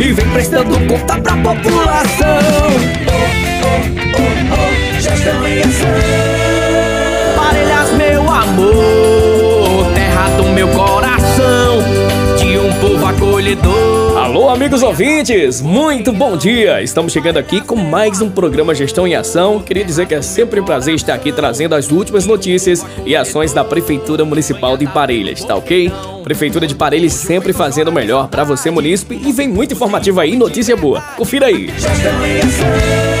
E vem prestando conta pra população gestão ação. Parelhas, meu amor, terra do meu coração, de um povo acolhedor. Alô, amigos ouvintes, muito bom dia! Estamos chegando aqui com mais um programa Gestão em Ação. Queria dizer que é sempre um prazer estar aqui trazendo as últimas notícias e ações da Prefeitura Municipal de Parelhas, tá ok? Prefeitura de Parelhas sempre fazendo o melhor para você, munícipe, e vem muito informativo aí, notícia boa. Confira aí. Gestão em Ação.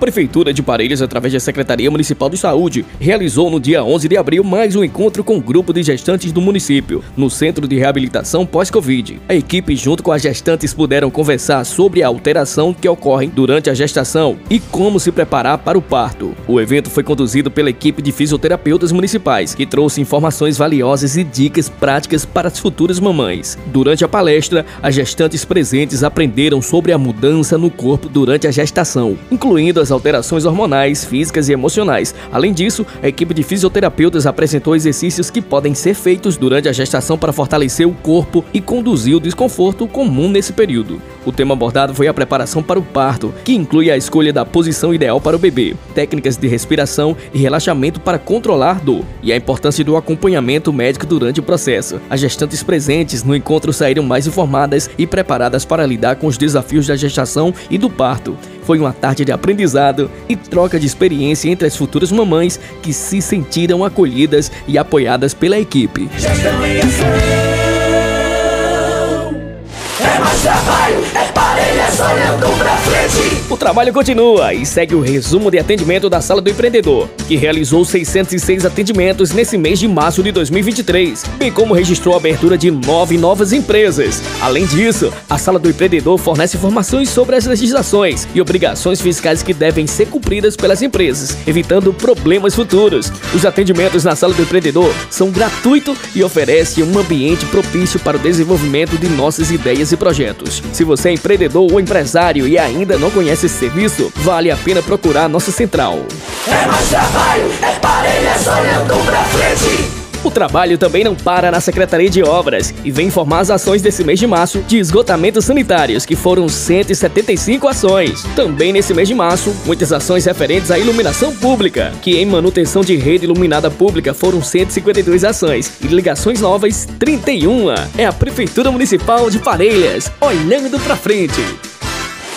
Prefeitura de Parelhas, através da Secretaria Municipal de Saúde, realizou no dia 11 de abril mais um encontro com o grupo de gestantes do município, no Centro de Reabilitação Pós-Covid. A equipe, junto com as gestantes, puderam conversar sobre a alteração que ocorre durante a gestação e como se preparar para o parto. O evento foi conduzido pela equipe de fisioterapeutas municipais, que trouxe informações valiosas e dicas práticas para as futuras mamães. Durante a palestra, as gestantes presentes aprenderam sobre a mudança no corpo durante a gestação, incluindo as alterações hormonais, físicas e emocionais. Além disso, a equipe de fisioterapeutas apresentou exercícios que podem ser feitos durante a gestação para fortalecer o corpo e conduzir o desconforto comum nesse período. O tema abordado foi a preparação para o parto, que inclui a escolha da posição ideal para o bebê, técnicas de respiração e relaxamento para controlar dor, e a importância do acompanhamento médico durante o processo. As gestantes presentes no encontro saíram mais informadas e preparadas para lidar com os desafios da gestação e do parto. Foi uma tarde de aprendizado e troca de experiência entre as futuras mamães que se sentiram acolhidas e apoiadas pela equipe. Parelhas olhando pra frente. O trabalho continua e segue o resumo de atendimento da Sala do Empreendedor, que realizou 606 atendimentos nesse mês de março de 2023, bem como registrou a abertura de nove novas empresas. Além disso, a Sala do Empreendedor fornece informações sobre as legislações e obrigações fiscais que devem ser cumpridas pelas empresas, evitando problemas futuros. Os atendimentos na Sala do Empreendedor são gratuitos e oferecem um ambiente propício para o desenvolvimento de nossas ideias e projetos. Se você é empreendedor ou empresário e ainda não conhece esse serviço, vale a pena procurar nossa central. É mais trabalho, é parelhas olhando pra frente. O trabalho também não para na Secretaria de Obras e vem informar as ações desse mês de março de esgotamentos sanitários, que foram 175 ações. Também nesse mês de março, muitas ações referentes à iluminação pública, que em manutenção de rede iluminada pública foram 152 ações e ligações novas 31. É a Prefeitura Municipal de Parelhas, olhando pra frente.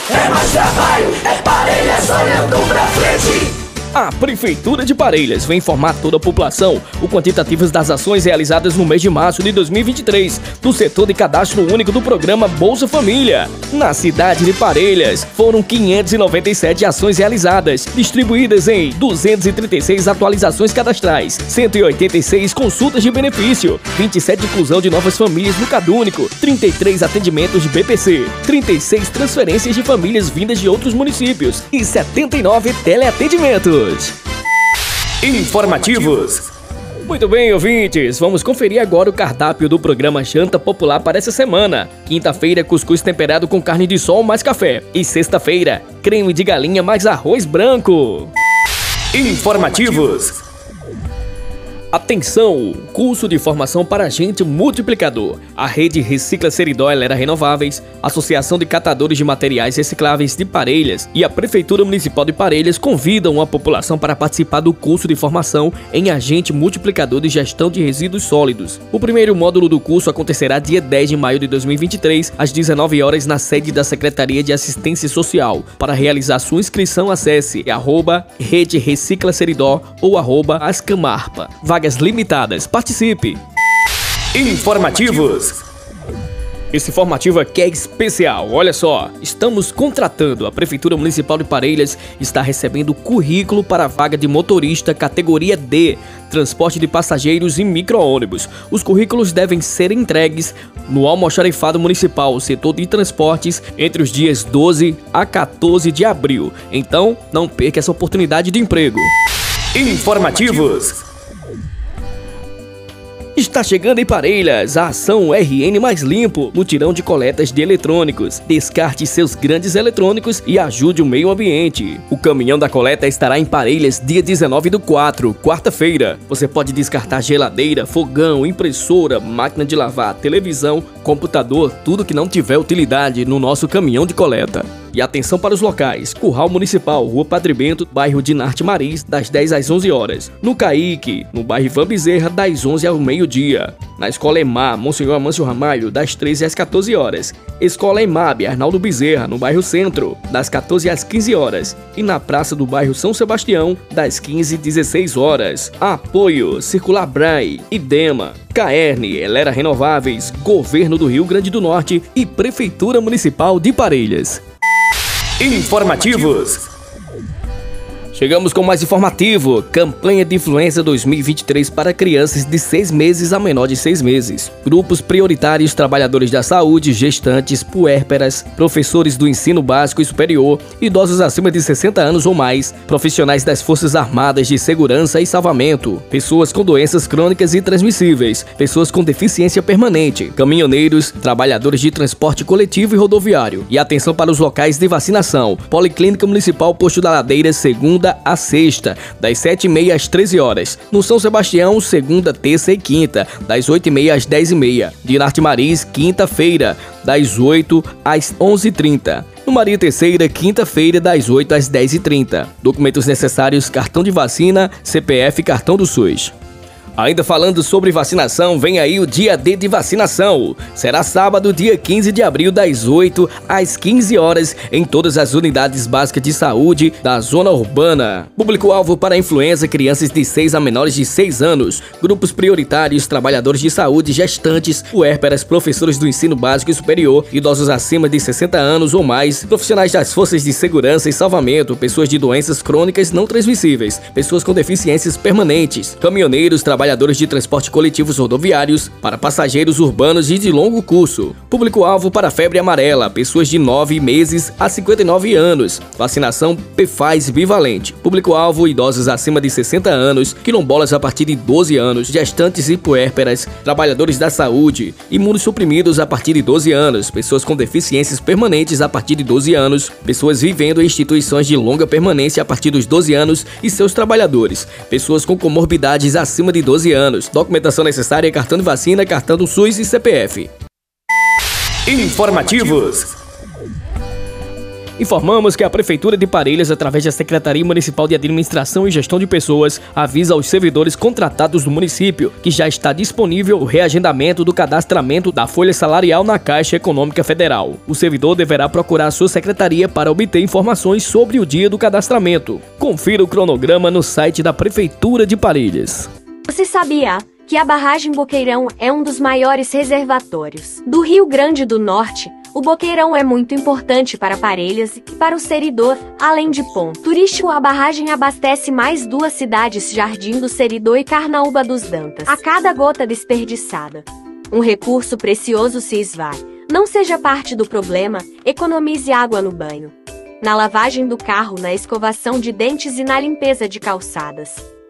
É mais trabalho, é Parelhas olhando pra frente. A Prefeitura de Parelhas vem informar toda a população o quantitativo das ações realizadas no mês de março de 2023 do setor de cadastro único do programa Bolsa Família. Na cidade de Parelhas, foram 597 ações realizadas, distribuídas em 236 atualizações cadastrais, 186 consultas de benefício, 27 inclusão de novas famílias no Cadúnico, 33 atendimentos de BPC, 36 transferências de famílias vindas de outros municípios e 79 teleatendimentos. Informativos. Muito bem, ouvintes, vamos conferir agora o cardápio do programa Janta Popular para essa semana. Quinta-feira, cuscuz temperado com carne de sol mais café. E sexta-feira, creme de galinha mais arroz branco. Informativos. Atenção! Curso de formação para agente multiplicador. A rede Recicla Seridó Era Renováveis, Associação de Catadores de Materiais Recicláveis de Parelhas e a Prefeitura Municipal de Parelhas convidam a população para participar do curso de formação em agente multiplicador de gestão de resíduos sólidos. O primeiro módulo do curso acontecerá dia 10 de maio de 2023, às 19 horas na sede da Secretaria de Assistência Social. Para realizar sua inscrição, acesse arroba Rede Recicla Seridó ou arroba Ascamarpa. Vagas limitadas. Participe! Informativos. Esse informativo aqui é especial. Olha só, estamos contratando. A Prefeitura Municipal de Parelhas está recebendo currículo para a vaga de motorista categoria D transporte de passageiros e micro-ônibus. Os currículos devem ser entregues no almoxarifado municipal, setor de transportes, entre os dias 12 a 14 de abril. Então, não perca essa oportunidade de emprego. Informativos. Está chegando em Parelhas a ação RN Mais Limpo, mutirão de coletas de eletrônicos. Descarte seus grandes eletrônicos e ajude o meio ambiente. O caminhão da coleta estará em Parelhas dia 19 do 4, quarta-feira. Você pode descartar geladeira, fogão, impressora, máquina de lavar, televisão, computador, tudo que não tiver utilidade no nosso caminhão de coleta. E atenção para os locais: Curral Municipal, Rua Padre Bento, bairro de Narte Maris, das 10 às 11 horas. No Caíque, no bairro Ivan Bezerra, das 11 ao meio-dia. Na Escola Emar, Monsenhor Amâncio Ramalho, das 13 às 14 horas. Escola Emab, Arnaldo Bezerra, no bairro Centro, das 14 às 15 horas. E na Praça do bairro São Sebastião, das 15 às 16 horas. Apoio Circular Brai, Idema, Caerne, Elera Renováveis, Governo do Rio Grande do Norte e Prefeitura Municipal de Parelhas. Informativos. Chegamos com mais informativo. Campanha de influenza 2023 para crianças de 6 meses a menor de 6 meses. Grupos prioritários, trabalhadores da saúde, gestantes, puérperas, professores do ensino básico e superior, idosos acima de 60 anos ou mais, profissionais das Forças Armadas de Segurança e Salvamento, pessoas com doenças crônicas e transmissíveis, pessoas com deficiência permanente, caminhoneiros, trabalhadores de transporte coletivo e rodoviário. E atenção para os locais de vacinação. Policlínica Municipal Posto da Ladeira, segunda segunda a sexta, das 7h30 às 13 horas. No São Sebastião, segunda, terça e quinta, das 8h30 às 10h30. De Narte Maris, quinta-feira, das 8 às 11h30. No Maria Terceira, quinta-feira, das 8 às 10h30. Documentos necessários: cartão de vacina, CPF e cartão do SUS. Ainda falando sobre vacinação, vem aí o dia D de vacinação. Será sábado, dia 15 de abril, das 8 às 15 horas, em todas as unidades básicas de saúde da zona urbana. Público-alvo para influenza, crianças de 6 a menores de 6 anos, grupos prioritários, trabalhadores de saúde, gestantes, puérperas, professores do ensino básico e superior, idosos acima de 60 anos ou mais, profissionais das forças de segurança e salvamento, pessoas de doenças crônicas não transmissíveis, pessoas com deficiências permanentes, caminhoneiros, trabalhadores trabalhadores de transporte coletivos rodoviários, para passageiros urbanos e de longo curso. Público-alvo para febre amarela, pessoas de 9 meses a 59 anos. Vacinação PFAS bivalente. Público-alvo idosos acima de 60 anos, quilombolas a partir de 12 anos, gestantes e puérperas, trabalhadores da saúde, imunossuprimidos a partir de 12 anos, pessoas com deficiências permanentes a partir de 12 anos, pessoas vivendo em instituições de longa permanência a partir dos 12 anos e seus trabalhadores, pessoas com comorbidades acima de 12 12 anos. Documentação necessária: cartão de vacina, cartão do SUS e CPF. Informativos. Informamos que a Prefeitura de Parelhas, através da Secretaria Municipal de Administração e Gestão de Pessoas, avisa aos servidores contratados do município que já está disponível o reagendamento do cadastramento da folha salarial na Caixa Econômica Federal. O servidor deverá procurar a sua secretaria para obter informações sobre o dia do cadastramento. Confira o cronograma no site da Prefeitura de Parelhas. Você sabia que a barragem Boqueirão é um dos maiores reservatórios do Rio Grande do Norte? O Boqueirão é muito importante para Parelhas e para o Seridor, além de ponto turístico. A barragem abastece mais duas cidades, Jardim do Seridor e Carnaúba dos Dantas. A cada gota desperdiçada, um recurso precioso se esvai. Não seja parte do problema, economize água no banho, na lavagem do carro, na escovação de dentes e na limpeza de calçadas.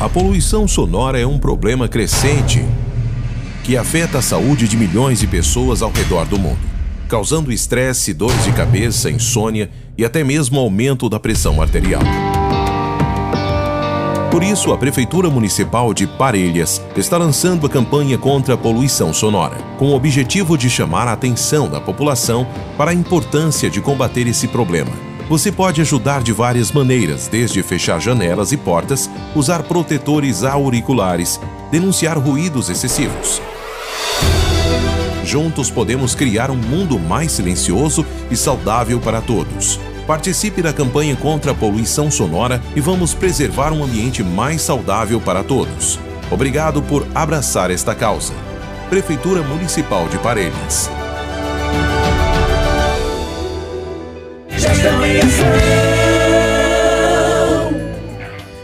A poluição sonora é um problema crescente que afeta a saúde de milhões de pessoas ao redor do mundo, causando estresse, dores de cabeça, insônia e até mesmo aumento da pressão arterial. Por isso, a Prefeitura Municipal de Parelhas está lançando a campanha contra a poluição sonora, com o objetivo de chamar a atenção da população para a importância de combater esse problema você pode ajudar de várias maneiras, desde fechar janelas e portas, usar protetores auriculares, denunciar ruídos excessivos. Juntos podemos criar um mundo mais silencioso e saudável para todos. Participe da campanha contra a poluição sonora e vamos preservar um ambiente mais saudável para todos. Obrigado por abraçar esta causa. Prefeitura Municipal de Parelhas.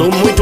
trabalhando muito